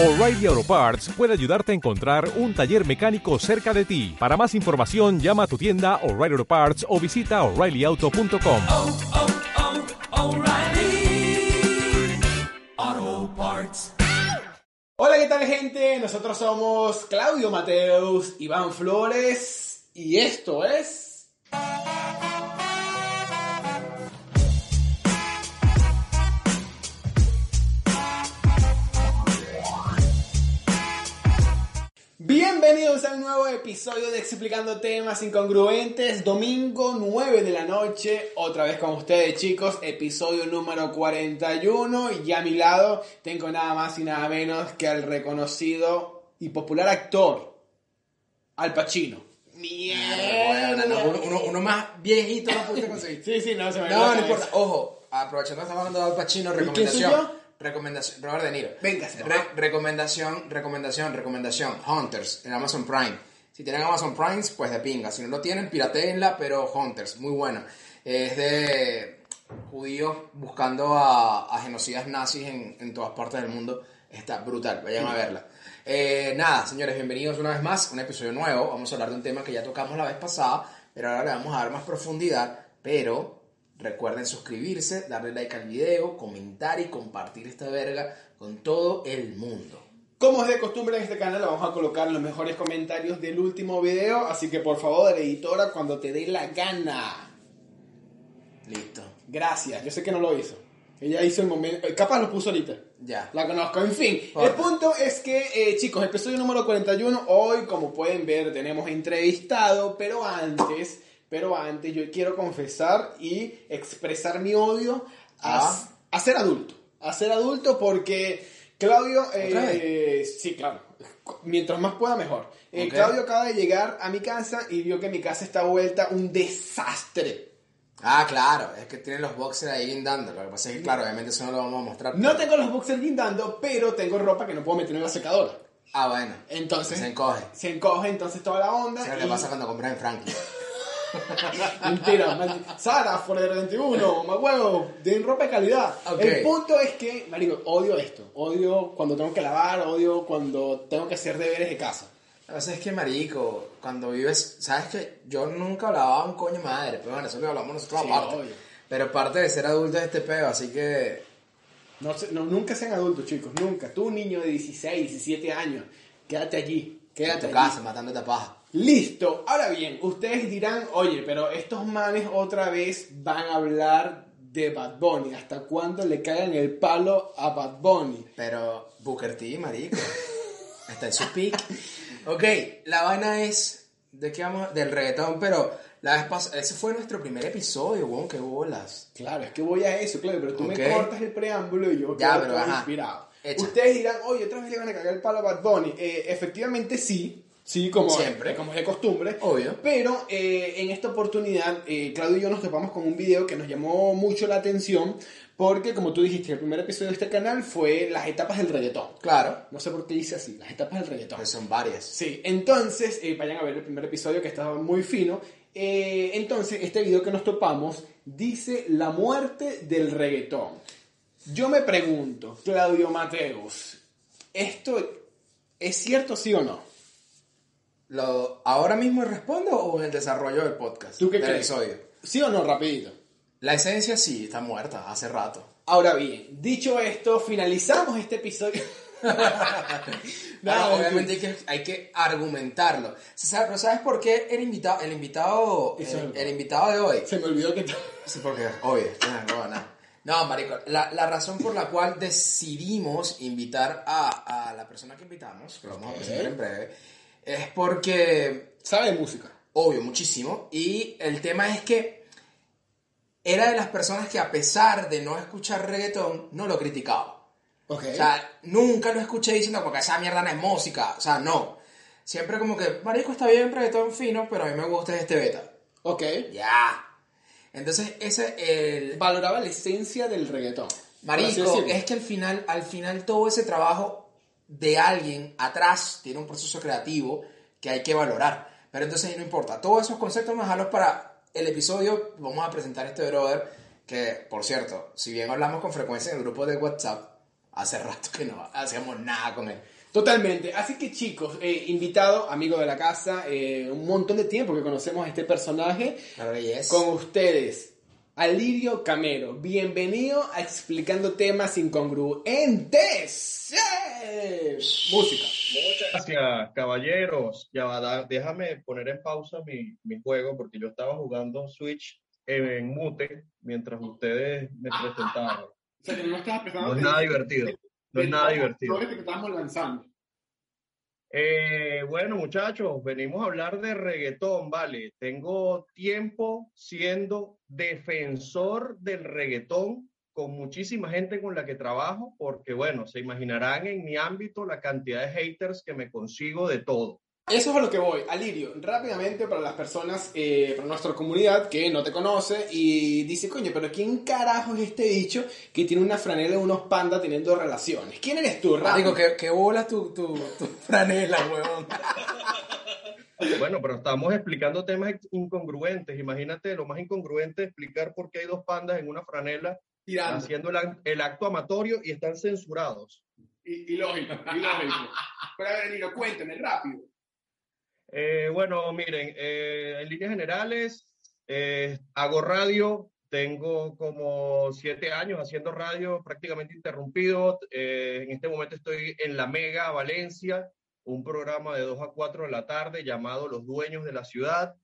O'Reilly Auto Parts puede ayudarte a encontrar un taller mecánico cerca de ti. Para más información, llama a tu tienda O'Reilly Auto Parts o visita oreillyauto.com. oh, oh, O'Reilly Auto Parts. Hola, ¿qué tal gente? Nosotros somos Claudio Mateus, Iván Flores y esto es... Bienvenidos a un nuevo episodio de Explicando Temas Incongruentes, domingo 9 de la noche, otra vez con ustedes chicos, episodio número 41 y a mi lado tengo nada más y nada menos que al reconocido y popular actor, Al Pacino. Bueno, no, uno, uno- uno más viejito no pudiste conseguir. Sí, sí, no, se me No, no importa. Ojo, aprovechando que estamos hablando de Al Pacino, quién soy recomendación. Recomendación. Robert De Niro. Véngase, Re- recomendación, recomendación, recomendación. Hunters en Amazon Prime. Si tienen Amazon Prime, pues de pinga. Si no lo tienen, pirateenla, pero Hunters, muy buena. Es de judíos buscando a, a genocidas nazis en, en todas partes del mundo. Está brutal, vayan a verla. Eh, nada, señores, bienvenidos una vez más a un episodio nuevo. Vamos a hablar de un tema que ya tocamos la vez pasada, pero ahora le vamos a dar más profundidad. Pero recuerden suscribirse, darle like al video, comentar y compartir esta verga con todo el mundo. Como es de costumbre en este canal, vamos a colocar los mejores comentarios del último video, así que por favor, editora, cuando te dé la gana. Listo. Gracias, yo sé que no lo hizo. Ella hizo el momento, eh, capaz lo puso ahorita. Ya. La conozco, en fin. El punto es que, eh, chicos, episodio número 41, hoy, como pueden ver, tenemos entrevistado, pero antes, pero antes yo quiero confesar y expresar mi odio a, Ah. a ser adulto. A ser adulto porque Claudio, eh, ¿Otra eh, sí, claro, mientras más pueda mejor. Eh. Claudio acaba de llegar a mi casa y vio que mi casa está vuelta un desastre. Ah, claro, es que tienen los boxers ahí guindando. Lo que pasa es que, claro, obviamente eso no lo vamos a mostrar. No tengo los boxers guindando, pero tengo ropa que no puedo meter en la secadora. Ah, bueno. Entonces, Se encoge. se encoge entonces toda la onda. Es lo que pasa cuando compras en Franklin. Mentira, Sara, Forever 21, más huevo, de ropa de calidad. Ok. El punto es que, marico, odio esto. Odio cuando tengo que lavar, odio cuando tengo que hacer deberes de casa. Que pasa es que, marico, cuando vives... ¿Sabes que Yo nunca lavaba un coño madre, pero bueno, eso lo hablamos nosotros Sí, aparte. obvio. Pero parte de ser adulto es este peo, así que... No, no, nunca sean adultos, chicos, nunca. Tú, niño de 16, 17 años, quédate allí. En Quédate tu allí. casa, matándote a paja. Listo. Ahora bien, ustedes dirán, oye, pero estos manes otra vez van a hablar de Bad Bunny. ¿Hasta cuándo le cagan el palo a Bad Bunny? Pero Booker T, marico. Está en su peak. Ok, la vaina es de qué vamos del reggaetón, pero la vez pasada, ese fue nuestro primer episodio, weón, qué bolas. Claro, es que voy a eso, claro, pero tú Ok. me cortas el preámbulo y yo Ya, quedo pero inspirado. Echa. Ustedes dirán, oye, otra vez le van a cagar el palo a Bad Bunny. Eh, efectivamente sí, sí, como, Siempre. como es de costumbre. Obvio. Pero eh, en esta oportunidad, eh, Claudio y yo nos topamos con un video que nos llamó mucho la atención, porque como tú dijiste, el primer episodio de este canal fue las etapas del reggaetón. Claro, No sé por qué dice así, las etapas del reggaetón. pues son varias. Sí, entonces, eh, vayan a ver el primer episodio que estaba muy fino. Entonces, este video que nos topamos dice la muerte del reggaetón. Yo me pregunto, Claudio Mateus, ¿esto es cierto sí o no? Lo, ¿Ahora mismo respondo o en el desarrollo del podcast? ¿Tú qué del crees? episodio? ¿Sí o no, rapidito? La esencia sí, está muerta, hace rato. Ahora bien, dicho esto, finalizamos este episodio. Nada, obviamente hay que, hay que argumentarlo. ¿Se sabe- ¿Pero sabes por qué el invitado, el invitado, el, el invitado de hoy? Se me olvidó que... Sí, porque, obvio, no, no, no. No, marico, la, la razón por la cual decidimos invitar a, a la persona que invitamos, que lo vamos a presentar en breve, es porque, Sabe de música. obvio, muchísimo, y el tema es que era de las personas que a pesar de no escuchar reggaetón, no lo criticaba. Ok. O sea, nunca lo escuché diciendo porque esa mierda no es música. O sea, no. Siempre como que, marico, está bien reggaetón fino, pero a mí me gusta este beta. ok. Ya. Entonces, ese, el... Valoraba la esencia del reggaetón. Marico, es que al final, al final todo ese trabajo de alguien atrás tiene un proceso creativo que hay que valorar. Pero entonces no importa. Todos esos conceptos más dejarlos para el episodio. Vamos a presentar a este brother que, por cierto, si bien hablamos con frecuencia en el grupo de WhatsApp, hace rato que no hacemos nada con él. Totalmente. Así que chicos, eh, invitado, amigo de la casa, eh, un montón de tiempo que conocemos a este personaje. Claro que yes. Con ustedes, Alirio Camero. Bienvenido a Explicando Temas Incongruentes. Música. Muchas gracias, caballeros. Ya va, da- déjame poner en pausa mi, mi juego porque yo estaba jugando Switch en, mute mientras ustedes me presentaban. O sea, que no No es nada divertido. No es nada divertido. que estamos lanzando. Eh, bueno, muchachos, venimos a hablar de reggaetón, ¿vale? Tengo tiempo siendo defensor del reggaetón con muchísima gente con la que trabajo, porque bueno, se imaginarán en mi ámbito la cantidad de haters que me consigo de todo. Eso es a lo que voy. Alirio, rápidamente para las personas, eh, para nuestra comunidad que no te conoce y dice, coño, pero ¿quién carajo es este bicho que tiene una franela de unos pandas teniendo relaciones? ¿Quién eres tú, Marico, Rápido? ¿qué, qué bola tu, tu, tu franela, huevón? Bueno, pero estamos explicando temas incongruentes. Imagínate lo más incongruente es explicar por qué hay dos pandas en una franela Tirando. haciendo el, ac- el acto amatorio y están censurados. Y, y lógico, y lógico. Pero a ver, Alirio, cuéntame, rápido. Eh, bueno, miren, eh, en líneas generales, eh, hago radio, tengo como siete años haciendo radio prácticamente interrumpido. En este momento estoy en La Mega, Valencia, un programa de 2 a 4 de la tarde llamado Los Dueños de la Ciudad.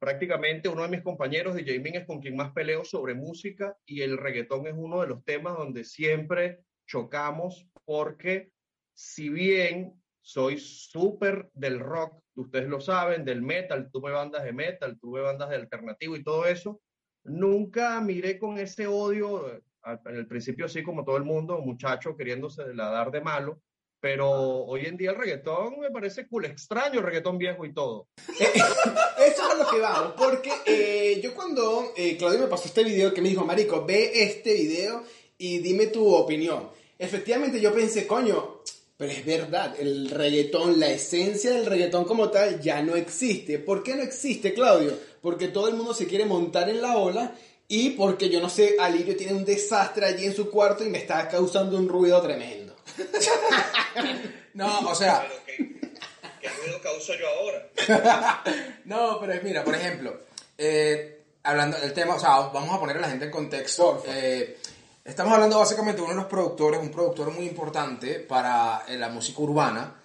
Prácticamente uno de mis compañeros, DJ Min, es con quien más peleo sobre música y el reggaetón es uno de los temas donde siempre chocamos porque si bien soy súper del rock, ustedes lo saben, del metal, tuve bandas de metal, tuve bandas de alternativo y todo eso, nunca miré con ese odio, eh, en el principio sí como todo el mundo, muchacho queriéndose la dar de malo, pero hoy en día el reggaetón me parece cool, extraño el reggaetón viejo y todo. Eso es lo que vamos, porque eh, yo cuando eh, Claudio me pasó este video que me dijo, Marico, ve este video y dime tu opinión. Efectivamente yo pensé, coño, pero es verdad, el reggaetón, la esencia del reggaetón como tal ya no existe. ¿Por qué no existe, Claudio? Porque todo el mundo se quiere montar en la ola y porque yo no sé, Alirio tiene un desastre allí en su cuarto y me está causando un ruido tremendo. No, o sea, ¿Qué ruido causo yo ahora? no, pero es- mira, por ejemplo, eh, hablando del tema, o sea, vamos a poner a la gente en contexto. Eh, estamos hablando básicamente de uno de los productores, un productor muy importante para eh, la música urbana,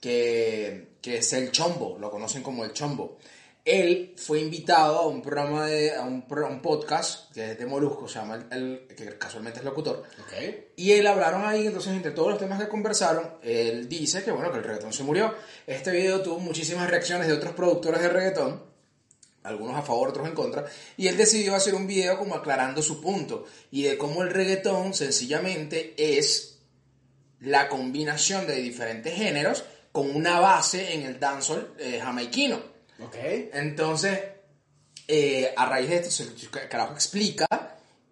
que, que es el Chombo, lo conocen como el Chombo. Él fue invitado a un programa de, a un, un podcast que es de Molusco, se llama el, el- que casualmente es locutor. Ok. Y él hablaron ahí, entonces entre todos los temas que conversaron, él dice que bueno, que el reggaetón se murió. Este video tuvo muchísimas reacciones de otros productores de reggaetón, algunos a favor, otros en contra, y él decidió hacer un video como aclarando su punto y de cómo el reggaetón sencillamente es la combinación de diferentes géneros con una base en el dancehall eh, jamaiquino. Ok. Entonces, eh, a raíz de esto, el carajo explica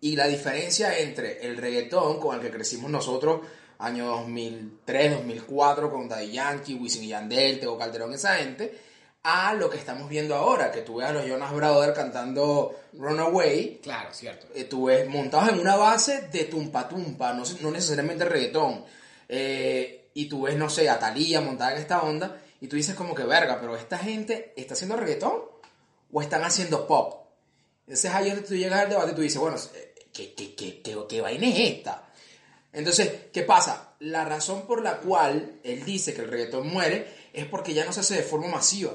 y la diferencia entre el reggaetón con el que crecimos nosotros, año 2003, 2004, con Daddy Yankee, Wisin y Yandel, Tego Calderón, esa gente, a lo que estamos viendo ahora, que tú ves a los Jonas Brothers cantando Runaway, Claro, cierto. eh, tú ves montados en una base de tumpa tumpa, no, no necesariamente reggaetón. Eh, y tú ves, no sé, a Thalía montada en esta onda, y tú dices como que verga, pero esta gente está haciendo reggaetón o están haciendo pop. Entonces ahí es donde tú llegas al debate y tú dices, bueno, eh, ¿qué, qué, qué, qué, qué vaina es esta? Entonces, ¿qué pasa? La razón por la cual él dice que el reggaetón muere es porque ya no se hace de forma masiva.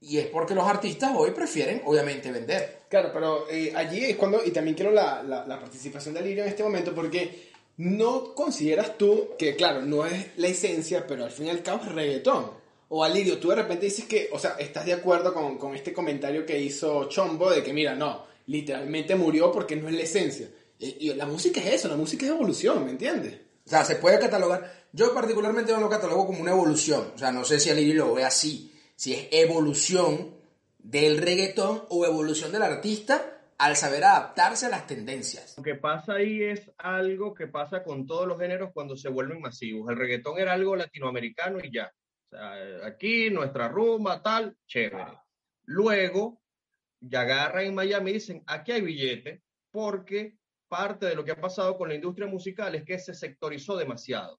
Y es porque los artistas hoy prefieren, obviamente, vender. Claro, pero eh, allí es cuando, y también quiero la, la, la participación de Alirio en este momento, porque no consideras tú que, claro, no es la esencia, pero al fin y al cabo es reggaetón. O Alirio, tú de repente dices que, o sea, estás de acuerdo con, con este comentario que hizo Chombo de que, mira, no, literalmente murió porque no es la esencia. Y, y la música es eso, la música es evolución, ¿me entiendes? O sea, se puede catalogar. Yo particularmente no lo catalogo como una evolución. O sea, no sé si Aliri lo ve así. Si es evolución del reggaetón o evolución del artista al saber adaptarse a las tendencias. Lo que pasa ahí es algo que pasa con todos los géneros cuando se vuelven masivos. El reggaetón era algo latinoamericano y ya. Aquí, nuestra rumba, tal, chévere. Luego, ya agarran en Miami y dicen, aquí hay billete, porque parte de lo que ha pasado con la industria musical es que se sectorizó demasiado.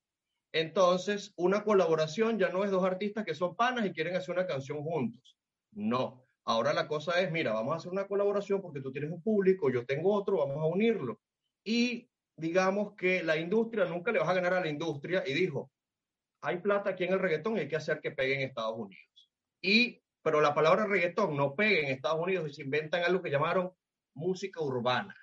Entonces, una colaboración ya no es dos artistas que son panas y quieren hacer una canción juntos. No. Ahora la cosa es, mira, vamos a hacer una colaboración porque tú tienes un público, yo tengo otro, vamos a unirlo. Y digamos que la industria nunca le vas a ganar a la industria y dijo, hay plata aquí en el reggaetón y hay que hacer que pegue en Estados Unidos. Y, pero la palabra reggaetón no pega en Estados Unidos y se inventan algo que llamaron música urbana.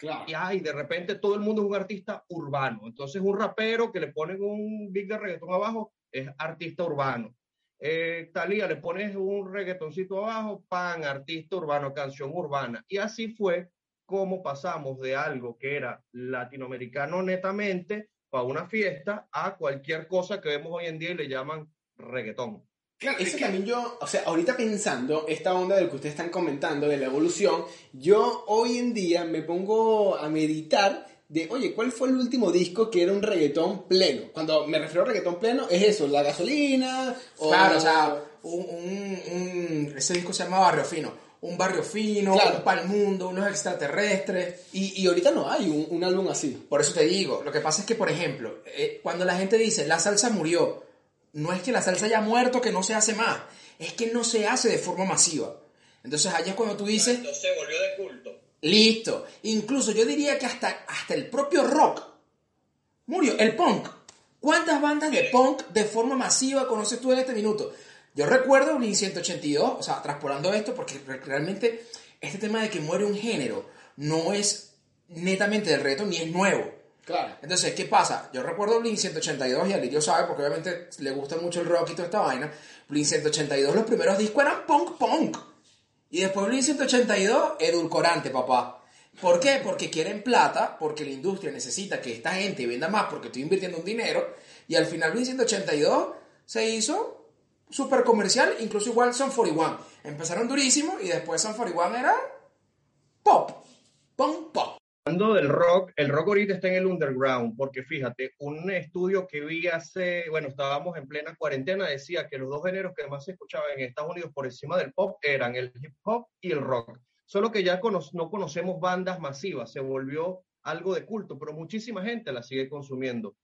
Y de repente todo el mundo es un artista urbano. Entonces un rapero que le ponen un beat de reggaetón abajo es artista urbano. Eh, Talía, le pones un reggaetoncito abajo, pan, artista urbano, canción urbana. Y así fue como pasamos de algo que era latinoamericano netamente para una fiesta a cualquier cosa que vemos hoy en día y le llaman reggaetón. Claro, eso también yo, o sea, ahorita pensando esta onda de lo que ustedes están comentando, de la evolución, yo hoy en día me pongo a meditar de, oye, ¿cuál fue el último disco que era un reggaetón pleno? Cuando me refiero a reggaetón pleno, es eso, la gasolina, o... Claro, o sea, un, un- un- ese disco se llama Barrio Fino. Un barrio fino, Claro. un pal mundo, unos extraterrestres. Y, y ahorita no hay un, un álbum así. Por eso te digo, lo que pasa es que, por ejemplo, eh, cuando la gente dice la salsa murió, no es que la salsa haya muerto, que no se hace más, es que no se hace de forma masiva. Entonces allá es cuando tú dices, se volvió de culto. listo. Incluso yo diría que hasta, hasta el propio rock murió, el punk. ¿Cuántas bandas de punk de forma masiva conoces tú en este minuto? Yo recuerdo Blink 182, o sea, traspolando esto, porque re- realmente este tema de que muere un género no es netamente del reto ni es nuevo. Claro. Entonces, ¿qué pasa? Yo recuerdo Blink 182 y Alirio sabe, porque obviamente le gusta mucho el rock y toda esta vaina. Blink 182, los primeros discos eran punk punk. Y después Blink 182, edulcorante, papá. ¿Por qué? Porque quieren plata, porque la industria necesita que esta gente venda más porque estoy invirtiendo un dinero. Y al final Blink 182 se hizo súper comercial, incluso igual Son 41. Empezaron durísimo y después Son 41 era pop. Punk pop. Hablando del rock, el rock ahorita está en el underground, porque fíjate, un estudio que vi hace, bueno, estábamos en plena cuarentena, decía que los dos géneros que más se escuchaban en Estados Unidos por encima del pop eran el hip hop y el rock. Solo que ya cono- no conocemos bandas masivas, se volvió algo de culto, pero muchísima gente la sigue consumiendo.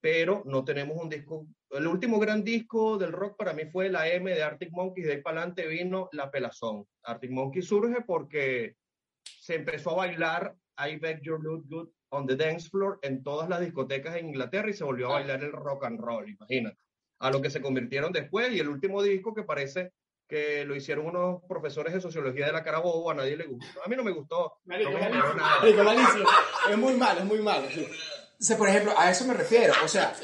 Pero no tenemos un disco. El último gran disco del rock para mí fue la M de Arctic Monkeys, de ahí para adelante vino La Pelazón. Arctic Monkeys surge porque se empezó a bailar I Beg Your Look Good on the Dance Floor en todas las discotecas en Inglaterra y se volvió a bailar el rock and roll, imagínate. A lo que se convirtieron después y el último disco que parece que lo hicieron unos profesores de sociología de la Carabobo, a nadie le gustó. A mí no me gustó, Marico, no me nada. Marico, malísimo. Es muy malo, es muy malo. O sea, por ejemplo, a eso me refiero. O sea,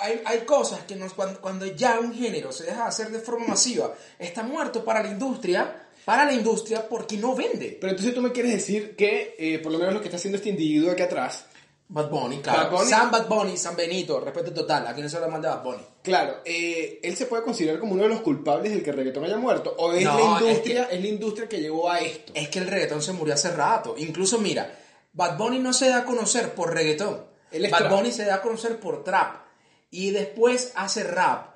hay, hay cosas que nos, cuando, cuando ya un género se deja de hacer de forma masiva, está muerto para la industria, para la industria porque no vende. Pero entonces tú me quieres decir que, eh, por lo menos lo que está haciendo este individuo aquí atrás, Bad Bunny, claro. Bad Bunny. San Bad Bunny, San Benito, respeto total. Aquí no se habla mal de Bad Bunny. claro, eh, él se puede considerar como uno de los culpables del que el reggaetón haya muerto. O es No, la es industria, es, la industria que llegó a esto. Es que el reggaetón se murió hace rato. Incluso, mira, Bad Bunny no se da a conocer por reggaetón. Él es Bad trap. Bunny se da a conocer por trap. Y después hace rap.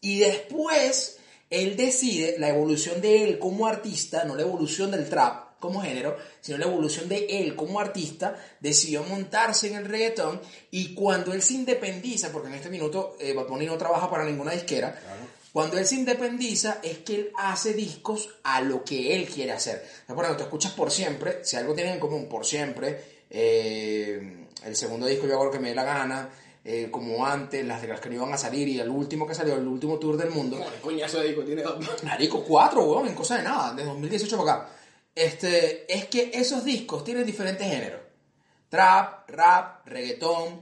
Y después él decide la evolución de él como artista, no la evolución del trap como género, sino la evolución de él como artista, decidió montarse en el reggaetón y cuando él se independiza, porque en este minuto eh, Bad Bunny no trabaja para ninguna disquera, cuando él se independiza es que él hace discos a lo que él quiere hacer. Ejemplo, tú escuchas Por Siempre, si algo tienen en común, Por Siempre, eh, el segundo disco yo hago lo que me dé la gana, eh, como antes, las de las que no iban a salir y el último que salió, el último tour del mundo. Qué coñazo disco tiene. Marico, cuatro, weón, en cosa de nada, de 2018 para acá. Este, es que esos discos tienen diferentes géneros. Trap, rap, reggaetón,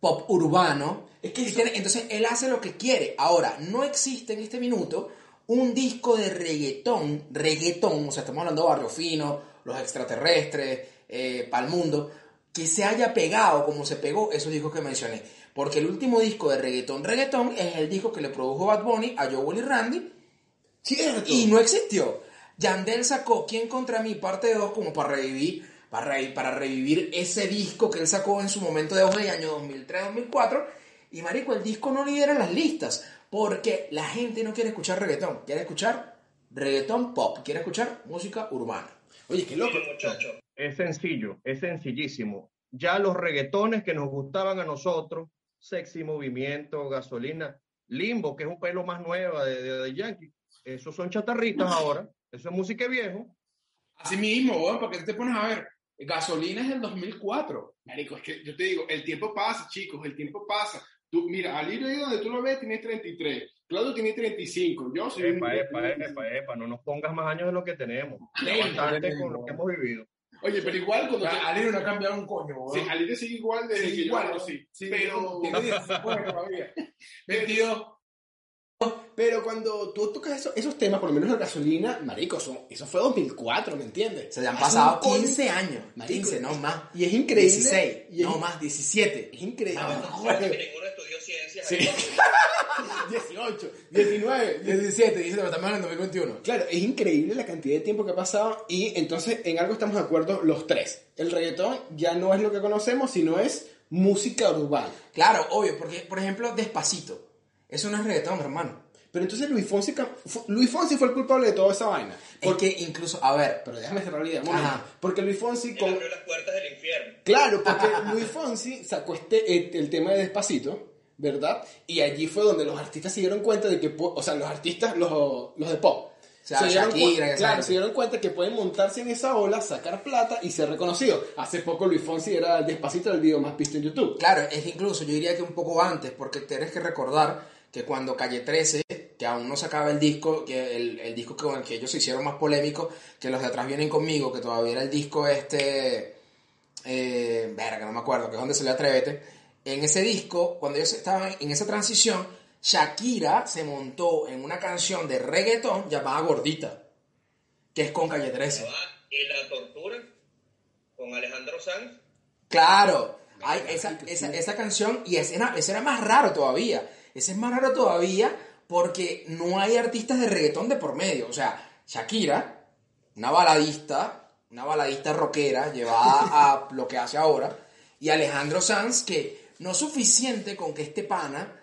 pop urbano. Es que eso- entonces él hace lo que quiere. Ahora, no existe en este minuto un disco de reggaetón, reggaetón, o sea, estamos hablando de Barrio Fino, Los Extraterrestres, eh, Pal Mundo, que se haya pegado como se pegó esos discos que mencioné. Porque el último disco de reggaetón, reggaetón, es el disco que le produjo Bad Bunny a Joel y Randy Cierto. y no existió. Yandel sacó ¿Quién contra mí? parte 2 como para revivir, para, re- para revivir ese disco que él sacó en su momento de auge de año 2003-2004. Y marico, el disco no lidera las listas porque la gente no quiere escuchar reggaetón, quiere escuchar reggaetón pop, quiere escuchar música urbana. Oye, qué loco. muchacho. Es sencillo, es sencillísimo. Ya los reggaetones que nos gustaban a nosotros, Sexy Movimiento, Gasolina, Limbo, que es un pelo más nueva de, de, de Yankee, esos son chatarritas ahora, eso es música viejo. Así mismo, weón, porque te pones a ver, gasolina es del 2004. Marico, es que yo te digo, el tiempo pasa, chicos, el tiempo pasa. Tú, mira, al ir ahí donde tú lo ves, tiene 33. Claudio tiene 35. Yo soy un- Epa, epa, epa, epa, no nos pongas más años de lo que tenemos. Bastante con lo que hemos vivido. Oye, pero igual cuando te, Alirio no ha cambiado un coño, weón. Sí, Alirio sigue igual desde Sí, que igual, yo conocí. sí, pero, 16 todavía. 22. pero cuando tú tocas eso- esos temas, por lo menos la gasolina, marico, son- eso fue 2004, ¿me entiendes? Se le han pasado un coño- 15 años. Marico, 15, no más. Y es increíble. 16, y es, no más, 17. Es increíble. estudió ciencias. Sí. 18, 19, 17, 17, pero estamos en el 2021. Claro, es increíble la cantidad de tiempo que ha pasado y entonces en algo estamos de acuerdo los tres. El reggaetón ya no es lo que conocemos, sino es música urbana. Claro, obvio, porque, por ejemplo, Despacito. Eso no es reggaetón, hermano. Pero entonces Luis Fonsi, Luis Fonsi fue el culpable de toda esa vaina. Porque incluso, a ver, Pero déjame cerrar la idea. Ajá. Porque Luis Fonsi... Con... las puertas del infierno. Claro, porque Luis Fonsi sacó este, el, el tema de Despacito, ¿verdad? Y allí fue donde los artistas se dieron cuenta de que, o sea, los artistas, los, los de pop, sea, se dieron, Shakira, claro, se dieron cuenta que pueden montarse en esa ola, sacar plata y ser reconocidos. Hace poco Luis Fonsi era el Despacito del video más visto en YouTube. claro, es que incluso yo diría que un poco antes, porque tienes que recordar que cuando Calle 13, que aún no sacaba el disco, que el, el disco con el que ellos se hicieron más polémico, que los de atrás vienen conmigo, que todavía era el disco este, eh, verga, no me acuerdo, que es donde se le Atrévete, en ese disco, cuando ellos estaban en esa transición, Shakira se montó en una canción de reggaetón llamada Gordita, que es con Calle 13. Y la tortura con Alejandro Sanz. Claro, hay esa, esa, esa canción y ese era, ese era más raro todavía. Ese es más raro todavía porque no hay artistas de reggaetón de por medio. O sea, Shakira, una baladista, una baladista rockera llevada a lo que hace ahora, y Alejandro Sanz, que no es suficiente con que este pana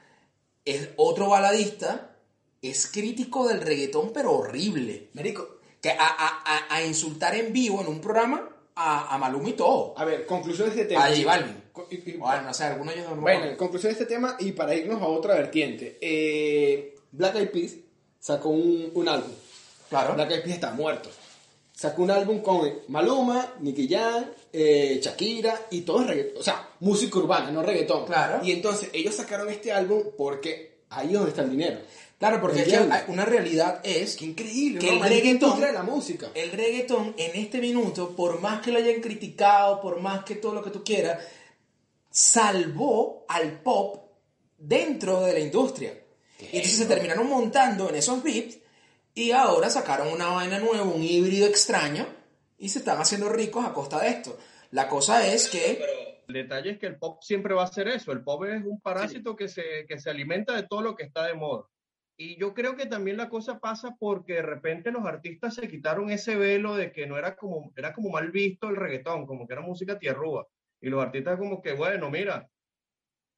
es otro baladista, es crítico del reggaetón, pero horrible. Marico, Que a, a- a- a insultar en vivo en un programa a, a Maluma y todo. a ver, conclusión de este tema. A J Balvin. Bueno, no sé, alguno de ellos no Bueno, en conclusión de este tema y para irnos a otra vertiente. eh, Black Eyed Peas sacó un, un álbum. Claro. Black Eyed Peas está muerto. Sacó un álbum con Maluma, Nicky Jam, eh, Shakira y todo es reggaetón. O sea, música urbana, no reggaetón. Claro. Y entonces ellos sacaron este álbum porque ahí es donde está el dinero. Claro, porque es que una realidad es Qué increíble, Que ¿no? el reggaetón- la música. el reggaetón en este minuto, por más que lo hayan criticado, por más que todo lo que tú quieras, salvó al pop dentro de la industria. Y entonces se terminaron montando en esos beats y ahora sacaron una vaina nueva, un híbrido extraño y se están haciendo ricos a costa de esto. La cosa es que... El detalle es que el pop siempre va a ser eso. El pop es un parásito que, se, que se alimenta de todo lo que está de moda. Y yo creo que también la cosa pasa porque de repente los artistas se quitaron ese velo de que no era como, era como mal visto el reggaetón, como que era música tierrúa. Y los artistas como que, bueno, mira,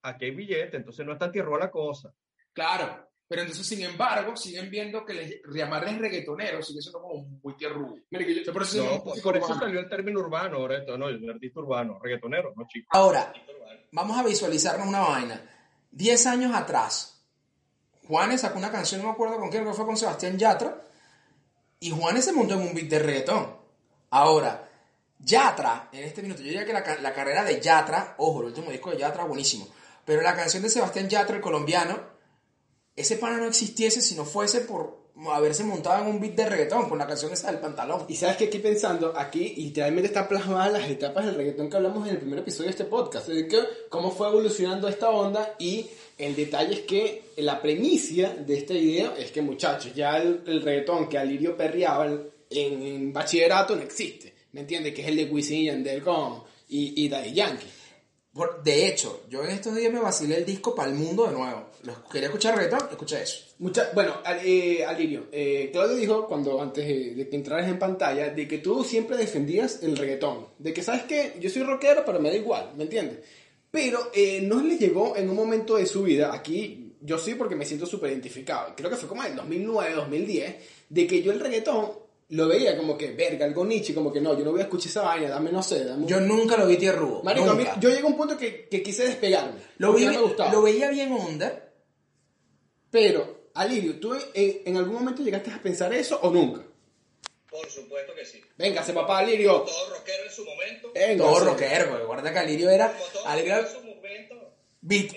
aquí hay billete, entonces no es tan tierrúa la cosa. Claro. Pero entonces, sin embargo, siguen viendo que les, llamarles reggaetoneros sigue siendo como muy tierrudo. Marico, yo- por eso No, por, música por eso salió el término urbano, ahora esto, no, el artista urbano, reggaetonero, no chico. Ahora, vamos a visualizarnos una vaina. Diez años atrás, Juanes sacó una canción, no me acuerdo con quién, creo que fue con Sebastián Yatra, y Juanes se montó en un beat de reggaetón. Ahora, Yatra, en este minuto, yo diría que la, la carrera de Yatra, ojo, el último disco de Yatra, buenísimo, pero la canción de Sebastián Yatra, el colombiano, ese pana no existiese si no fuese por haberse montado en un beat de reggaetón, con la canción esa del pantalón. Y sabes que aquí pensando, aquí literalmente están plasmadas las etapas del reggaetón que hablamos en el primer episodio de este podcast, de que cómo fue evolucionando esta onda y el detalle es que la premisa de este video es que muchachos, ya el, el reggaetón que Alirio perreaba en- en bachillerato no existe, ¿me entiendes? Que es el de Wisin y Yandel con y, y Daddy Yankee. De hecho, yo en estos días me vacilé el disco para el mundo de nuevo. Los- Quería escuchar reggaetón, escuché eso. Bueno, Al- eh, Alirio, eh, Claudio dijo cuando antes de, que entraras en pantalla de que tú siempre defendías el reggaetón, de que sabes que yo soy rockero pero me da igual, ¿me entiendes? Pero eh, no le llegó en un momento de su vida, aquí yo sí porque me siento súper identificado, creo que fue como en el 2009, 2010, de que yo el reggaetón lo veía como que, verga, algo niche, como que no, yo no voy a escuchar esa vaina, dame, no sé, dame un- Yo nunca lo vi tierrudo. Marico, a mí- nunca. yo llegué a un punto que, que quise despegarme. lo, vi, no me gustaba. lo veía bien under. Pero, Alirio, ¿tú en, en algún momento llegaste a pensar eso o nunca? Por supuesto que sí. Véngase, papá, Alirio. Todo rockero en su momento. Véngase. Todo rockero, porque guarda que Alirio era, Como todo Alirio en su momento.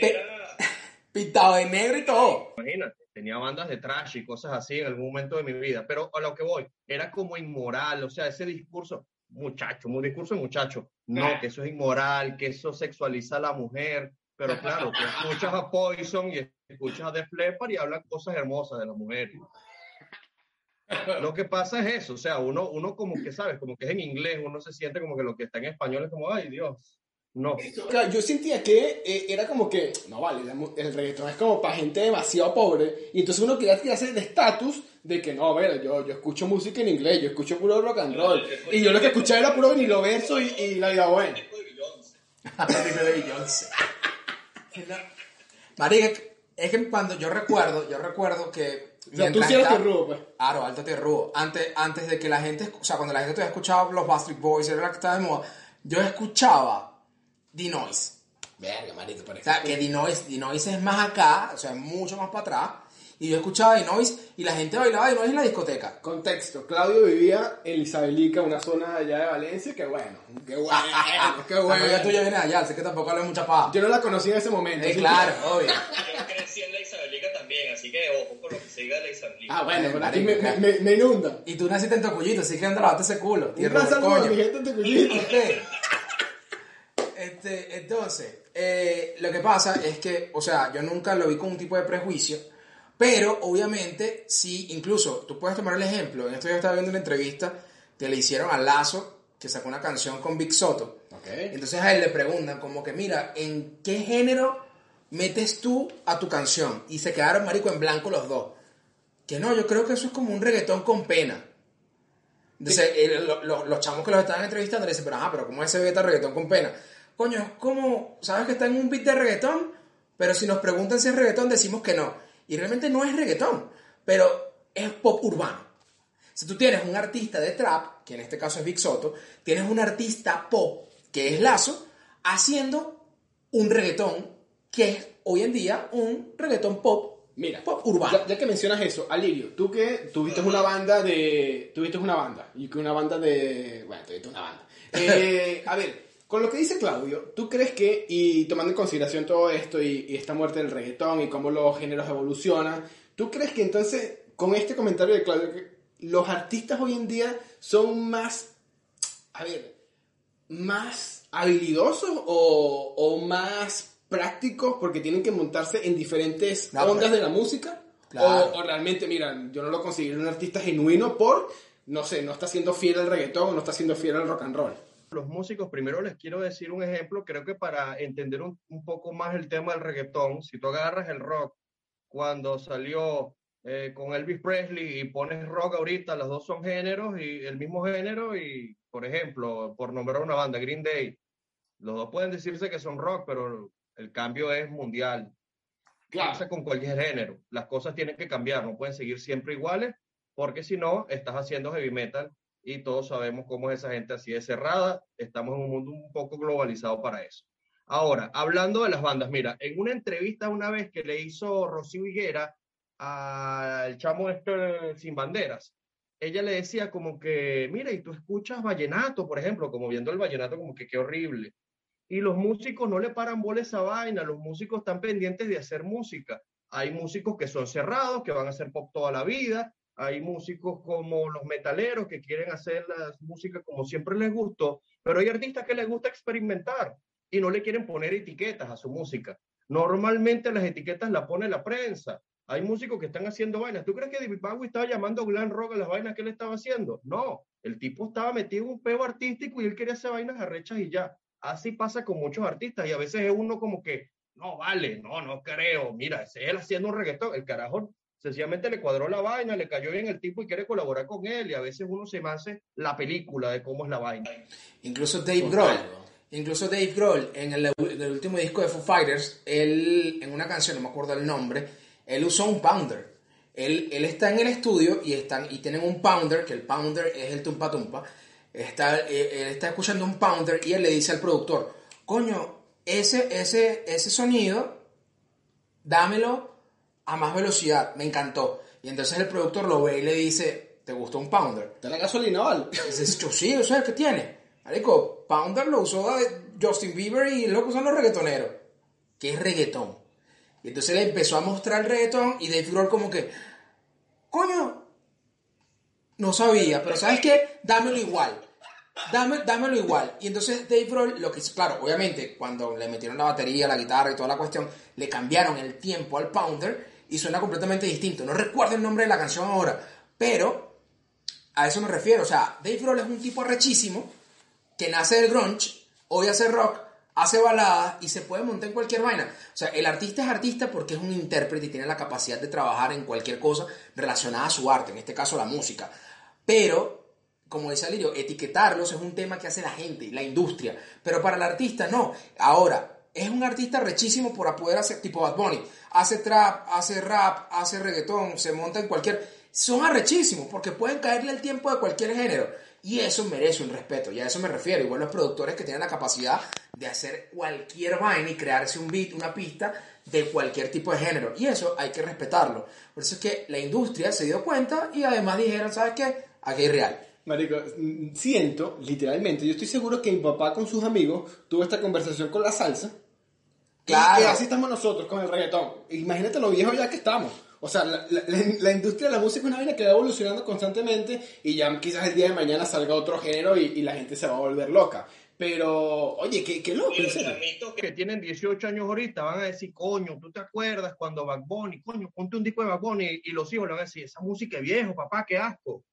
Era, pintado de negro y todo. imagínate, tenía bandas de trash y cosas así en algún momento de mi vida. Pero a lo que voy, era como inmoral. O sea, ese discurso, muchacho, un discurso de muchacho. No, que eso es inmoral, que eso sexualiza a la mujer. Pero claro, escuchas a Poison y escuchas a Def Leppard y hablan cosas hermosas de la mujer. Lo que pasa es eso, o sea, uno, uno como que, ¿sabes? Como que es en inglés, uno se siente como que lo que está en español es como, ay Dios, no. Claro, yo sentía que eh, era como que, no vale, el reggaetón es como para gente demasiado pobre. Y entonces uno quería tirarse de estatus de que no, a ver, yo, yo escucho música en inglés, yo escucho puro rock and roll. Y yo lo que escuchaba era puro vinilo verso y, y la vida buena. Marica, es que cuando yo recuerdo, yo recuerdo que... O sea, tú sí eres tierrudo, pues. Claro, alto tierrudo. Antes, antes de que la gente, o sea, cuando la gente todavía escuchaba los Bastard Boys, era la que estaba de moda, yo escuchaba D-Noise. Verga, marico, por O sea, que D-Noise, D-Noise es más acá, o sea, mucho más para atrás. Y yo escuchaba D-Noise y la gente bailaba D-Noise en la discoteca. Contexto, Claudio vivía en Isabelica, una zona allá de Valencia, que bueno, qué bueno, qué La bueno. tuya viene de allá, así que tampoco hablo mucha paja. Yo no la conocí en ese momento. Eh, claro, que- obvio. Yo crecí en la Isabelica también, así que ojo con lo que se diga de la Isabelica. Ah, bueno, pero aquí me, me, me, me inunda. Y tú naciste en Tocuyito, así que anda lavate ese culo. Un gran saludo a coño. mi gente de Cuyito. Este, entonces, eh, lo que pasa es que, o sea, yo nunca lo vi con un tipo de prejuicio, pero obviamente, sí, incluso, tú puedes tomar el ejemplo, en esto yo estaba viendo una entrevista que le hicieron a Lazo, que sacó una canción con Big Soto, entonces a él le preguntan como que, mira, ¿en qué género metes tú a tu canción? Y se quedaron, marico, en blanco los dos. Que no, yo creo que eso es como un reggaetón con pena. Entonces, lo- lo- los chamos que los estaban entrevistando le dicen, pero ajá, pero ¿cómo es ese beta reggaetón con pena? Coño, es como, ¿sabes que está en un beat de reggaetón? Pero si nos preguntan si es reggaetón, decimos que no. Y realmente no es reggaetón, pero es pop urbano. Si tú tienes un artista de trap, que en este caso es Big Soto, tienes un artista pop, que es Lazo, haciendo un reggaetón que es hoy en día un reggaetón pop, Mira, pop urbano. Ya, ya que mencionas eso, Alirio, tú que tuviste una banda de. Tuviste una banda. Y que una banda de. Bueno, tuviste una banda. Eh, a ver, con lo que dice Claudio, ¿tú crees que, y tomando en consideración todo esto y, y esta muerte del reggaetón y cómo los géneros evolucionan, ¿tú crees que entonces, con este comentario de Claudio, que los artistas hoy en día son más. A ver, más habilidosos o, o más prácticos porque tienen que montarse en diferentes No, ondas pero- de la música? Claro. O, o realmente, mira, yo no lo considero un artista genuino por, no sé, no está siendo fiel al reggaetón o no está siendo fiel al rock and roll. Los músicos, primero les quiero decir un ejemplo, creo que para entender un, un poco más el tema del reggaetón, si tú agarras el rock cuando salió eh, con Elvis Presley y pones rock ahorita, los dos son géneros y el mismo género y, por ejemplo, por nombrar una banda, Green Day, los dos pueden decirse que son rock, pero el cambio es mundial. Pasa con cualquier género. Las cosas tienen que cambiar, no pueden seguir siempre iguales, porque si no, estás haciendo heavy metal y todos sabemos cómo es esa gente así de cerrada. Estamos en un mundo un poco globalizado para eso. Ahora, hablando de las bandas, mira, en una entrevista una vez que le hizo Rocío Higuera al chamo este sin banderas, ella le decía como que, mira, y tú escuchas vallenato, por ejemplo, como viendo el vallenato, como que qué horrible. Y los músicos no le paran bola esa vaina, los músicos están pendientes de hacer música. Hay músicos que son cerrados, que van a hacer pop toda la vida, hay músicos como los metaleros que quieren hacer la música como siempre les gustó, pero hay artistas que les gusta experimentar y no le quieren poner etiquetas a su música. Normalmente las etiquetas las pone la prensa. Hay músicos que están haciendo vainas. ¿Tú crees que David Bowie estaba llamando glam rock a las vainas que él estaba haciendo? No, el tipo estaba metido en un peo artístico y él quería hacer vainas arrechas y ya. Así pasa con muchos artistas y a veces es uno como que, no vale, no, no creo, mira, es él haciendo un reggaetón, el carajo sencillamente le cuadró la vaina, le cayó bien el tipo y quiere colaborar con él y a veces uno se me hace la película de cómo es la vaina. Incluso Dave Total, Grohl. Incluso Dave Grohl, en el, en el último disco de Foo Fighters, él, en una canción, no me acuerdo el nombre, él usó un pounder. Él, él está en el estudio y, están, y tienen un pounder, que el pounder es el tumpa tumpa. Está, eh, él está escuchando un pounder y él le dice al productor, coño, ese, ese, ese sonido, dámelo a más velocidad, me encantó. Y entonces el productor lo ve y le dice, ¿te gustó un pounder? ¿Te la gasolina, vale? Dices, yo sí, eso es el que tiene. Marico, Pounder lo usó eh, Justin Bieber y lo usan los reggaetoneros. ¿Qué es reggaetón? Y entonces le empezó a mostrar el reggaetón y Dave Grohl como que, coño, no sabía, pero ¿sabes qué? Dámelo igual. Dame, dámelo igual. Y entonces Dave Grohl, lo que es, claro, obviamente, cuando le metieron la batería, la guitarra y toda la cuestión, le cambiaron el tiempo al Pounder y suena completamente distinto. No recuerdo el nombre de la canción ahora, pero a eso me refiero. O sea, Dave Grohl es un tipo arrechísimo que nace del grunge, hoy hace rock, hace baladas y se puede montar en cualquier vaina. O sea, el artista es artista porque es un intérprete y tiene la capacidad de trabajar en cualquier cosa relacionada a su arte, en este caso la música. Pero, como decía Lirio, etiquetarlos es un tema que hace la gente, la industria. Pero para el artista no. Ahora, es un artista rechísimo por poder hacer, tipo Bad Bunny. Hace trap, hace rap, hace reggaetón, se monta en cualquier... Son arrechísimos porque pueden caerle el tiempo de cualquier género. Y eso merece un respeto, y a eso me refiero. Igual los productores que tienen la capacidad de hacer cualquier vaina y crearse un beat, una pista de cualquier tipo de género. Y eso hay que respetarlo. Por eso es que la industria se dio cuenta y además dijeron, ¿sabes qué? Aquí hay real. Marico, mm, siento, literalmente, yo estoy seguro que mi papá con sus amigos tuvo esta conversación con la salsa. Claro. Y así estamos nosotros con el reggaetón. Imagínate lo viejos ya que estamos. O sea, la, la- la industria de la música es una vaina que va evolucionando constantemente y ya quizás el día de mañana salga otro género y, y la gente se va a volver loca. Pero, oye, qué, qué loco, Y los chamitos que tienen 18 años ahorita van a decir, coño, ¿tú te acuerdas cuando Bad Bunny, coño, ponte un disco de Bad Bunny? Y los hijos le van a decir, esa música es viejo, papá, qué asco.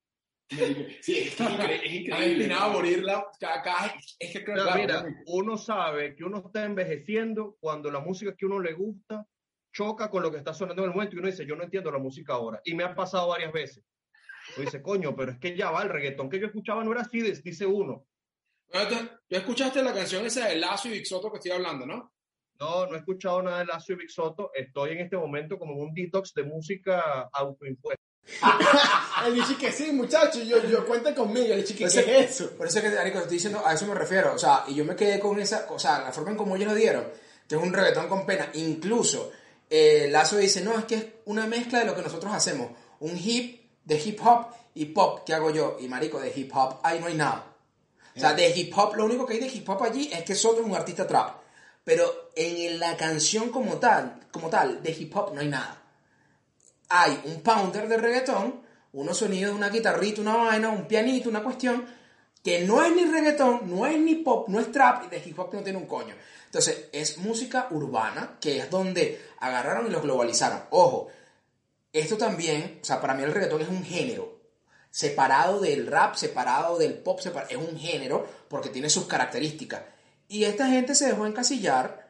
Sí, es, incre- es increíble. destinado a morir la, cada, cada- es que claro, sea, mira, uno sabe que uno está envejeciendo cuando la música que uno le gusta choca con lo que está sonando en el momento y uno dice, yo no entiendo la música ahora. Y me ha pasado varias veces. Uno dice, coño, pero es que ya va, el reggaetón que yo escuchaba no era así, dice uno. Tú escuchaste la canción esa de Lazo y Big Soto que estoy hablando, ¿no? No, no he escuchado nada de Lazo y Big Soto. Estoy en este momento como en un detox de música autoimpuesta. El dicho que sí, muchachos, yo, yo cuenten conmigo. El dicho que, ¿qué es eso? Por eso es que, Arico, te estoy diciendo, a eso me refiero. O sea, y yo me quedé con esa, o sea, la forma en como ellos lo dieron, que es un reggaetón con pena. Incluso, eh, Lazo dice, no, es que es una mezcla de lo que nosotros hacemos. Un hip de hip hop y pop que hago yo. Y marico, de hip hop, ahí no hay nada. O sea, de hip hop, lo único que hay de hip hop allí es que es un artista trap. Pero en la canción como tal, como tal, de hip hop no hay nada. Hay un pounder de reggaetón, unos sonidos, una guitarrita, una vaina, un pianito, una cuestión, que no es ni reggaetón, no es ni pop, no es trap, y de hip hop no tiene un coño. Entonces, es música urbana, que es donde agarraron y los globalizaron. Ojo, esto también, o sea, para mí el reggaetón es un género, separado del rap, separado del pop, separ- es un género porque tiene sus características. Y esta gente se dejó encasillar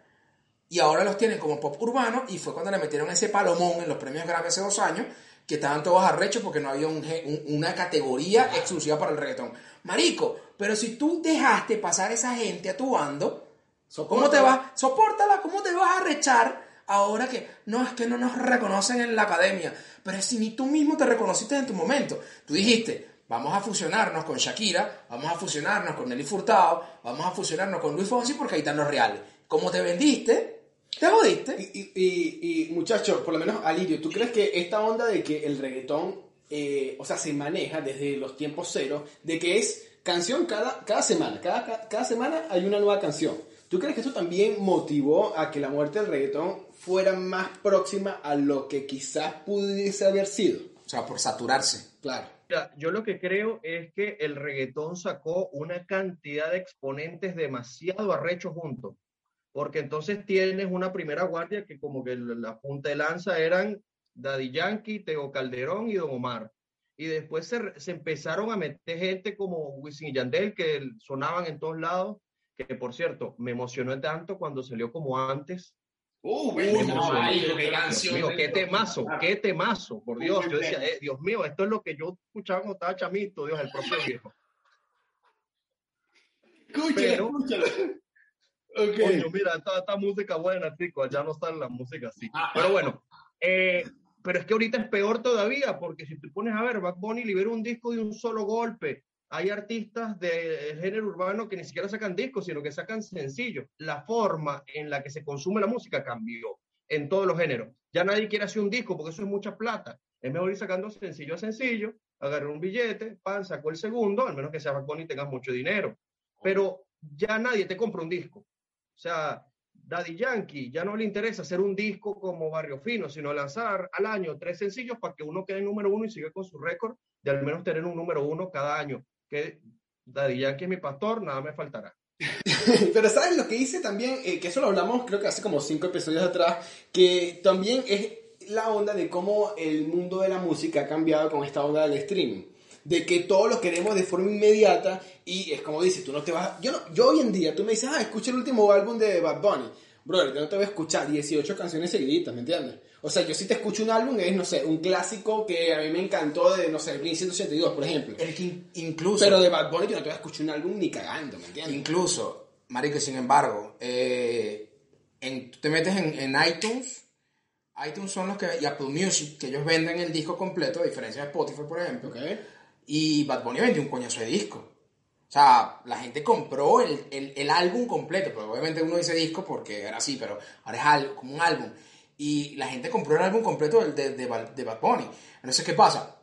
y ahora los tienen como pop urbano y fue cuando le metieron ese palomón en los premios Grammy hace dos años que estaban todos arrechos porque no había un gé- un- una categoría exclusiva para el reggaetón. Marico, pero si tú dejaste pasar esa gente a tu bando, ¿cómo te vas? Sopórtala, ¿cómo te vas a arrechar ahora que no es que no nos reconocen en la academia? Pero si ni tú mismo te reconociste en tu momento. Tú dijiste, vamos a fusionarnos con Shakira, vamos a fusionarnos con Nelly Furtado, vamos a fusionarnos con Luis Fonsi porque ahí están los reales. Como te vendiste, te jodiste. Y, y, y, y, muchachos, por lo menos Alirio, ¿tú crees que esta onda de que el reggaetón, eh, o sea, se maneja desde los tiempos cero, de que es canción cada, cada semana, cada, cada, cada semana hay una nueva canción? ¿Tú crees que eso también motivó a que la muerte del reggaetón fuera más próxima a lo que quizás pudiese haber sido? O sea, por saturarse. Claro. Mira, yo lo que creo es que el reggaetón sacó una cantidad de exponentes demasiado arrechos juntos. Porque entonces tienes una primera guardia que como que la punta de lanza eran Daddy Yankee, Tego Calderón y Don Omar. Y después se, empezaron a meter gente como Wisin y Yandel que sonaban en todos lados. Que por cierto, me emocionó tanto cuando salió como antes. Uh, marico, qué Dios canción. mío, del- qué temazo, qué temazo, por Dios. Yo decía, eh, Dios mío, esto es lo que yo escuchaba cuando estaba chamito, Dios, el propio viejo. Escúchalo, Pero- escúchalo. Ok. Coño, mira, esta, esta música buena, chicos, ya no está la música así. Pero bueno, eh, Pero es que ahorita es peor todavía, porque si te pones a ver, Bad Bunny libera un disco de un solo golpe. Hay artistas de género urbano que ni siquiera sacan discos, sino que sacan sencillos. La forma en la que se consume la música cambió en todos los géneros. Ya nadie quiere hacer un disco porque eso es mucha plata. Es mejor ir sacando sencillo a sencillo, agarrar un billete, pan, sacó el segundo, al menos que sea Bad Bunny y tengas mucho dinero. Pero ya nadie te compra un disco. O sea, Daddy Yankee ya no le interesa hacer un disco como Barrio Fino, sino lanzar al año tres sencillos para que uno quede en número uno y siga con su récord de al menos tener un número uno cada año. Que Daddy Yankee es mi pastor, nada me faltará. Pero ¿sabes lo que hice también? Eh, que eso lo hablamos creo que hace como cinco episodios atrás, que también es la onda de cómo el mundo de la música ha cambiado con esta onda del streaming. De que todos lo queremos de forma inmediata y es como dices, tú no te vas... Yo, no, yo hoy en día, tú me dices, ah, escucha el último álbum de Bad Bunny. Brother, yo no te voy a escuchar 18 canciones seguiditas, ¿me entiendes? O sea, yo si te escucho un álbum es, no sé, un clásico que a mí me encantó de, no sé, Blink 182, por ejemplo. El que in- incluso... Pero de Bad Bunny yo no te voy a escuchar un álbum ni cagando, ¿me entiendes? Incluso, marico, sin embargo, eh, en- te metes en, en iTunes, iTunes son los que, y Apple Music, que ellos venden el disco completo, a diferencia de Spotify, por ejemplo, ¿Ok? Y Bad Bunny vendió un coñazo de disco. O sea, la gente compró el, el, el álbum completo, pero obviamente uno dice disco porque era así, pero ahora es al- como un álbum. Y la gente compró el álbum completo de, de, Bad- de Bad Bunny. Entonces, ¿qué pasa?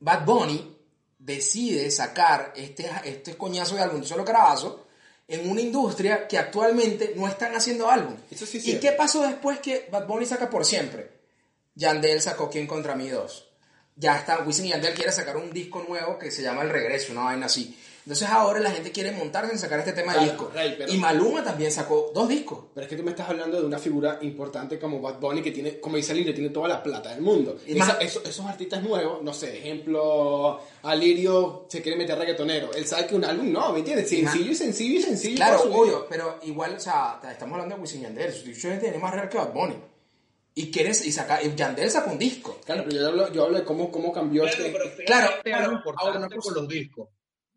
Bad Bunny decide sacar este, este coñazo de álbum de un solo carabazo en una industria que actualmente no están haciendo álbum. Eso sí es ¿Y cierto. qué pasó después que Bad Bunny saca por siempre? Yandel sacó Quién contra mí 2. Ya está, Wisin y Yandel quiere sacar un disco nuevo que se llama El Regreso, una vaina así. Entonces ahora la gente quiere montarse en sacar este tema de Claro, disco. Rey, pero- Y Maluma también sacó dos discos. Pero es que tú me estás hablando de una figura importante como Bad Bunny que tiene, como dice Alirio, tiene toda la plata del mundo. Y Esa- más- esos, esos artistas nuevos, no sé, ejemplo, Alirio se quiere meter reggaetonero. Él sabe que un álbum no, ¿me entiendes? Sencillo y sencillo y sencillo. Claro, obvio, pero igual, o sea, estamos hablando de Wisin Yandel. Su dicho tiene más real que Bad Bunny. Y quieres, y saca, y Yandel sacó un disco. Claro, pero yo hablo, yo hablo de cómo, cómo cambió este... Claro, Fíjate ahora- algo ahora importante con los discos.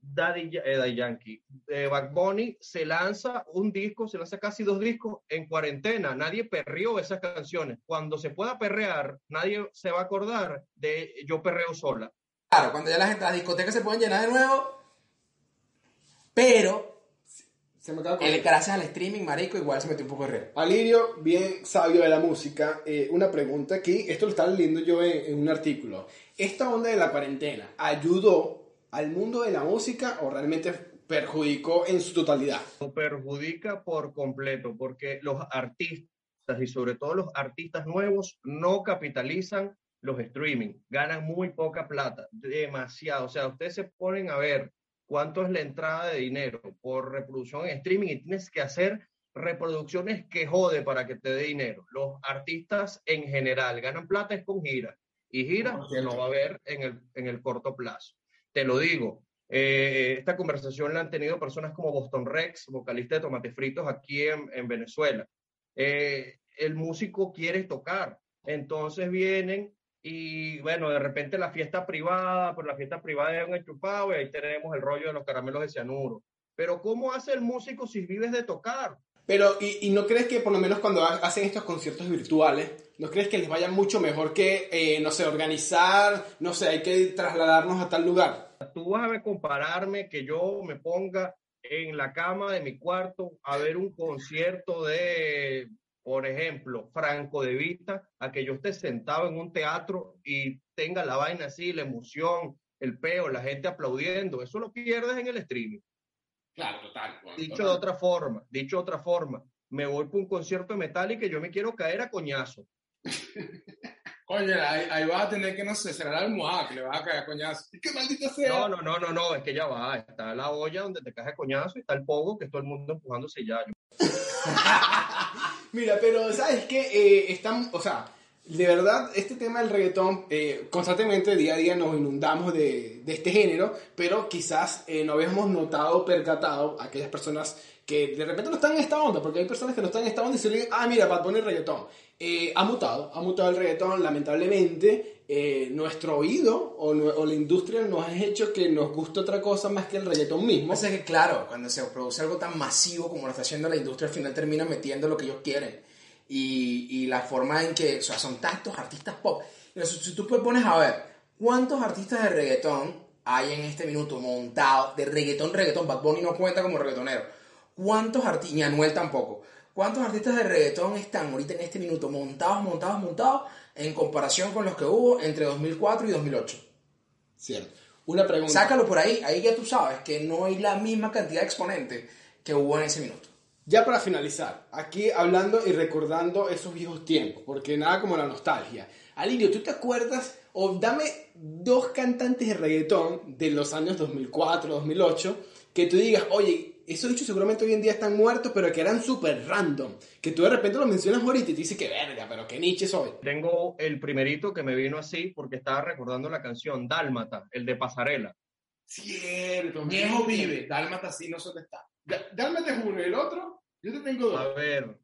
Daddy, eh, Daddy Yankee, eh, Bad Bunny se lanza un disco, se lanza casi dos discos en cuarentena. Nadie perreó esas canciones. Cuando se pueda perrear, nadie se va a acordar de Yo perreo sola. Claro, cuando ya la gente, las discotecas se pueden llenar de nuevo. Pero, Se me acaba él, gracias al streaming, marico, igual se metió un poco de red. Alirio, bien sabio de la música, eh, una pregunta aquí, esto lo estaba leyendo yo en, en un artículo. ¿Esta onda de la cuarentena ayudó al mundo de la música o realmente perjudicó en su totalidad? Lo perjudica por completo porque los artistas y sobre todo los artistas nuevos no capitalizan los streaming, ganan muy poca plata, demasiado. O sea, ustedes se ponen a ver cuánto es la entrada de dinero por reproducción en streaming y tienes que hacer reproducciones que jode para que te dé dinero. Los artistas en general ganan plata es con giras y giras cierto. no va a haber en el, en el corto plazo. Te lo digo, eh, esta conversación la han tenido personas como Boston Rex, vocalista de Tomate Fritos aquí en, en Venezuela. Eh, el músico quiere tocar, entonces vienen y bueno, de repente la fiesta privada, pero la fiesta privada es un enchufado y ahí tenemos el rollo de los caramelos de cianuro. Pero ¿cómo hace el músico si vives de tocar? Pero, ¿y, y no crees que por lo menos cuando ha- hacen estos conciertos virtuales, no crees que les vaya mucho mejor que, eh, no sé, organizar, no sé, hay que trasladarnos a tal lugar? Tú vas a compararme que yo me ponga en la cama de mi cuarto a ver un concierto de, por ejemplo, Franco de Vita, a que yo esté sentado en un teatro y tenga la vaina así, la emoción, el peo, la gente aplaudiendo. Eso lo pierdes en el streaming. Claro, total. Dicho de otra forma, dicho de otra forma, me voy por un concierto de Metallica y yo me quiero caer a coñazo. Ahí, ahí vas a tener que, no sé, cerrar la almohada, que le vas a caer a coñazo. ¡Qué maldita sea! No, no, no, no, no, es que ya va. Está la olla donde te caes a coñazo y está el pogo que es todo el mundo empujándose ya. Mira, pero ¿sabes qué? Eh, están, o sea, de verdad, este tema del reggaetón, eh, constantemente, día a día nos inundamos de, de este género, pero quizás eh, no habíamos notado, percatado, aquellas personas que de repente no están en esta onda, porque hay personas que no están en esta onda y se leen, ah, mira, Bad Bunny reggaetón. Eh, ha mutado, ha mutado el reggaetón, lamentablemente, eh, nuestro oído o, o la industria nos ha hecho que nos guste otra cosa más que el reggaetón mismo. Pasa que, claro, cuando se produce algo tan masivo como lo está haciendo la industria, al final termina metiendo lo que ellos quieren. y, y la forma en que, o sea, son tantos artistas pop. Si tú pones a ver, ¿cuántos artistas de reggaetón hay en este minuto montados? De reggaetón, reggaetón, Bad Bunny no cuenta como reggaetonero. ¿Cuántos artistas, ni Anuel tampoco, cuántos artistas de reggaetón están ahorita en este minuto montados, montados, montados, en comparación con los que hubo entre 2004 y 2008? Cierto. Una pregunta. Sácalo por ahí, ahí ya tú sabes que no hay la misma cantidad de exponentes que hubo en ese minuto. Ya para finalizar, aquí hablando y recordando esos viejos tiempos, porque nada como la nostalgia. Alirio, ¿tú te acuerdas o dame dos cantantes de reggaetón de los años 2004, 2008 que tú digas, oye, esos dichos seguramente hoy en día están muertos, pero que eran súper random, que tú de repente los mencionas ahorita y te dices que verga, pero qué niche soy. Tengo el primerito que me vino así porque estaba recordando la canción Dálmata, el de Pasarela. Cierto, viejo vive. Dálmata sí no sé dónde está. Dálmata es uno y el otro, yo te tengo A dos. ver,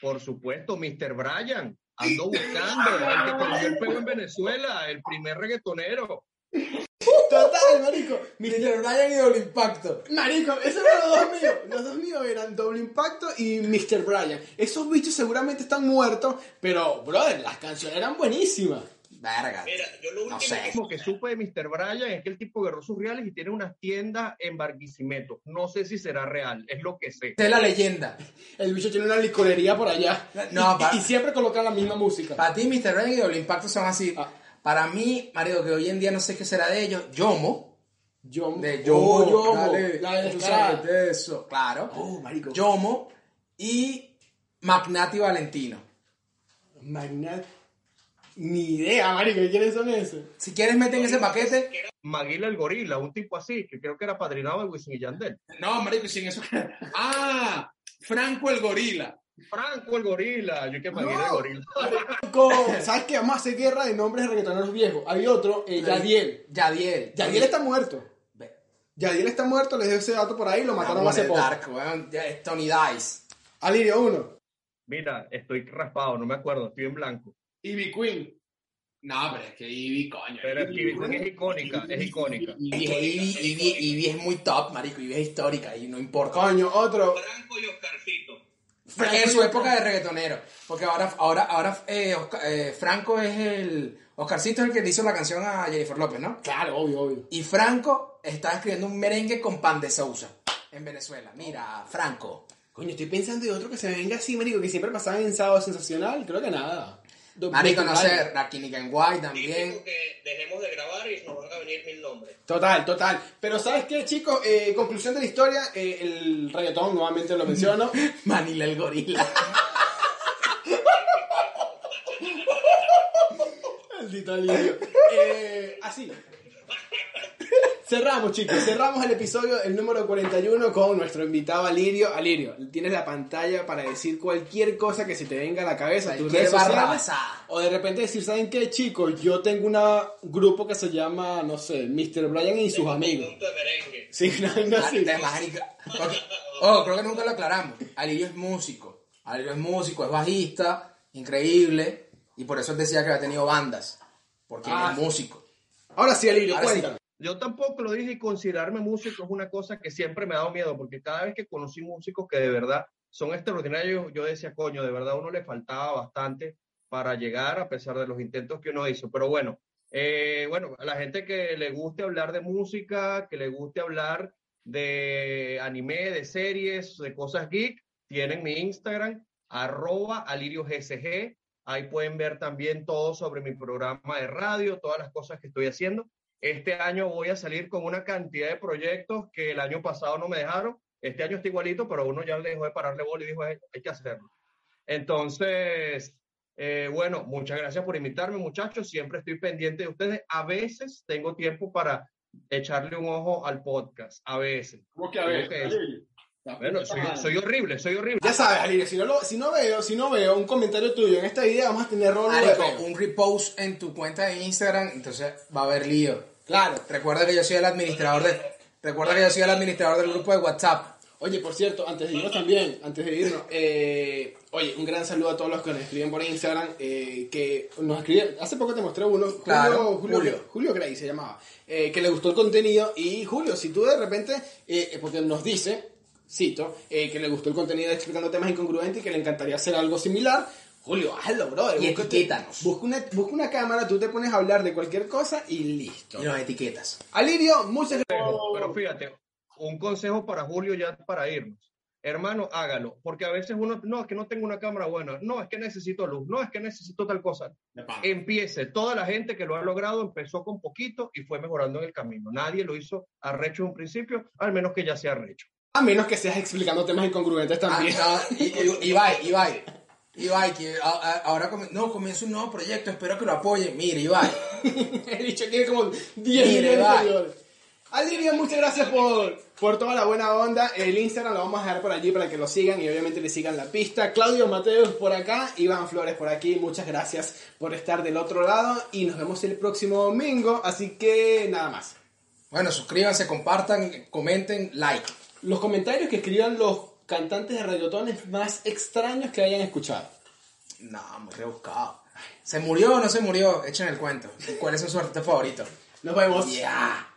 por supuesto, Mr. Brian. Ando buscando el que cogió el pego en Venezuela, el primer reggaetonero. Total, marico. Mr. Brian y Doble Impacto. Marico, esos eran los dos míos. Los dos míos eran Doble Impacto y Mr. Brian. Esos bichos seguramente están muertos, pero, brother, las canciones eran buenísimas. Verga. Mira, yo lo No último sé. que supe de Mr. Brian es que el tipo agarró sus reales y tiene unas tiendas en Barquisimeto. No sé si será real, es lo que sé. Es la leyenda. El bicho tiene una licorería por allá. No, y, y siempre colocan la misma música. Para ti, Mr. Brian y Doble Impacto son así. Ah. Para mí, marido, que hoy en día no sé qué será de ellos. Yomo. Yomo. De Oh, Yomo. Yomo. dale, La de tú descarada. sabes de eso. Claro. Oh, marico. Yomo y Magnati Valentino. Magnat. Ni idea, marico. ¿Quiénes son esos? Si quieres, meten ese paquete. Maguila el gorila, un tipo así, que creo que era padrinado de Wisin y Yandel. No, marico, sin eso. Ah, Franco el gorila. Franco el gorila, yo que Maguila el gorila. Marico, ¿Sabes qué? Vamos a hacer guerra de nombres de reggaetoneros viejos. Hay otro, eh, Yadiel. Yadiel. Yadiel está muerto. Ve. Yadiel está muerto, les dejo ese dato por ahí, lo mataron Vamos hace poco. Dark, weón. Tony Dice. Alirio, uno. Mira, estoy raspado, no me acuerdo, estoy en blanco. Ivy Queen. No, pero es que Ivy, coño. Pero es que Ivy Queen es icónica, es icónica. Ivy, es muy top, marico. Ivy es histórica y no importa. Coño, otro. Franco y. En su época de reggaetonero. Porque ahora, ahora, ahora eh, Oscar- eh, Franco es el. Oscarcito es el que le hizo la canción a Jennifer López, ¿no? Claro, obvio, obvio. Y Franco está escribiendo un merengue con pan de Sousa en Venezuela. Mira, Franco. Coño, estoy pensando de otro que se venga así, marico, que siempre pasaban en sábado sensacional. Creo que nada. Marico, no sé, Rakini White también. que dejemos de grabar y nos van a venir mil nombres. Total, total. Pero ¿sabes qué, chicos? Eh, conclusión de la historia, eh, el reggaetón, nuevamente lo menciono. Manila el gorila. Maldito Alirio. Eh, así. Cerramos, chicos. Cerramos el episodio, el número 41, con nuestro invitado Alirio. Alirio, tienes la pantalla para decir cualquier cosa que se te venga a la cabeza. tus Cualquier redes sociales, barrabasada. O de repente decir, ¿saben qué, chicos? Yo tengo un grupo que se llama, no sé, Mr. Brian y sus amigos. Sí, no, no, sí. De marica. Porque- Oh, creo que nunca lo aclaramos. Alirio es músico. Alirio es músico, es bajista, increíble. Y por eso él decía que había tenido bandas. Porque Ah, es músico. Ahora sí, Alirio, cuéntanos. Yo tampoco lo dije y considerarme músico es una cosa que siempre me ha dado miedo, porque cada vez que conocí músicos que de verdad son extraordinarios, yo decía, coño, de verdad a uno le faltaba bastante para llegar a pesar de los intentos que uno hizo. Pero bueno, eh, bueno, a la gente que le guste hablar de música, que le guste hablar de anime, de series, de cosas geek, tienen mi Instagram, arroba aliriogSG. Ahí pueden ver también todo sobre mi programa de radio, todas las cosas que estoy haciendo. Este año voy a salir con una cantidad de proyectos que el año pasado no me dejaron. Este año está igualito, pero uno ya le dejó de pararle bola y dijo, hay, hay que hacerlo. Entonces, eh, bueno, muchas gracias por invitarme, muchachos. Siempre estoy pendiente de ustedes. A veces tengo tiempo para echarle un ojo al podcast. A veces. ¿Cómo que a ver? Bueno, soy, soy horrible, soy horrible. Ya sabes, Alirio, si no, lo- si no veo, si no veo un comentario tuyo en esta idea, vamos a tener rolo de un repost en tu cuenta de Instagram, entonces va a haber lío. Claro. Recuerda que yo soy el administrador de. Recuerda que yo soy el administrador del grupo de WhatsApp. Oye, por cierto, antes de irnos también, antes de irnos, eh, oye, un gran saludo a todos los que nos escriben por Instagram, eh, que nos escriben, hace poco te mostré uno, Julio, Claro, Julio, Julio. Julio Gray se llamaba, eh, que le gustó el contenido y Julio, si tú de repente, eh, porque nos dice, cito, eh, que le gustó el contenido de explicando temas incongruentes y que le encantaría hacer algo similar, Julio, hazlo, brother. Y etiquétanos. Busca una, busca una cámara, tú te pones a hablar de cualquier cosa y listo. Y nos etiquetas. Alirio, muchas gracias. Pero fíjate, un consejo para Julio ya para irnos. Hermano, hágalo, porque a veces uno, no, es que no tengo una cámara buena, no, es que necesito luz, no, es que necesito tal cosa. Empiece, toda la gente que lo ha logrado empezó con poquito y fue mejorando en el camino. Nadie lo hizo arrecho en un principio, al menos que ya sea arrecho. A menos que seas explicando temas incongruentes Ah, también. no, y- y- Ibai, Ibai. Ibai, que a- a- ahora come- no, comienza un nuevo proyecto, espero que lo apoyen. Mire, Ibai. He dicho que tiene como 10 Mire, millones de muchas gracias por, por toda la buena onda. El Instagram lo vamos a dejar por allí para que lo sigan y obviamente le sigan la pista. Claudio Mateos por acá, Iván Flores por aquí. Muchas gracias por estar del otro lado y nos vemos el próximo domingo. Así que nada más. Bueno, suscríbanse, compartan, comenten, like. Los comentarios que escriban los cantantes de reggaetones más extraños que hayan escuchado. No, muy rebuscado. ¿Se murió o no se murió? Echen el cuento. ¿Cuál es su artista favorito? Nos vemos. Ya.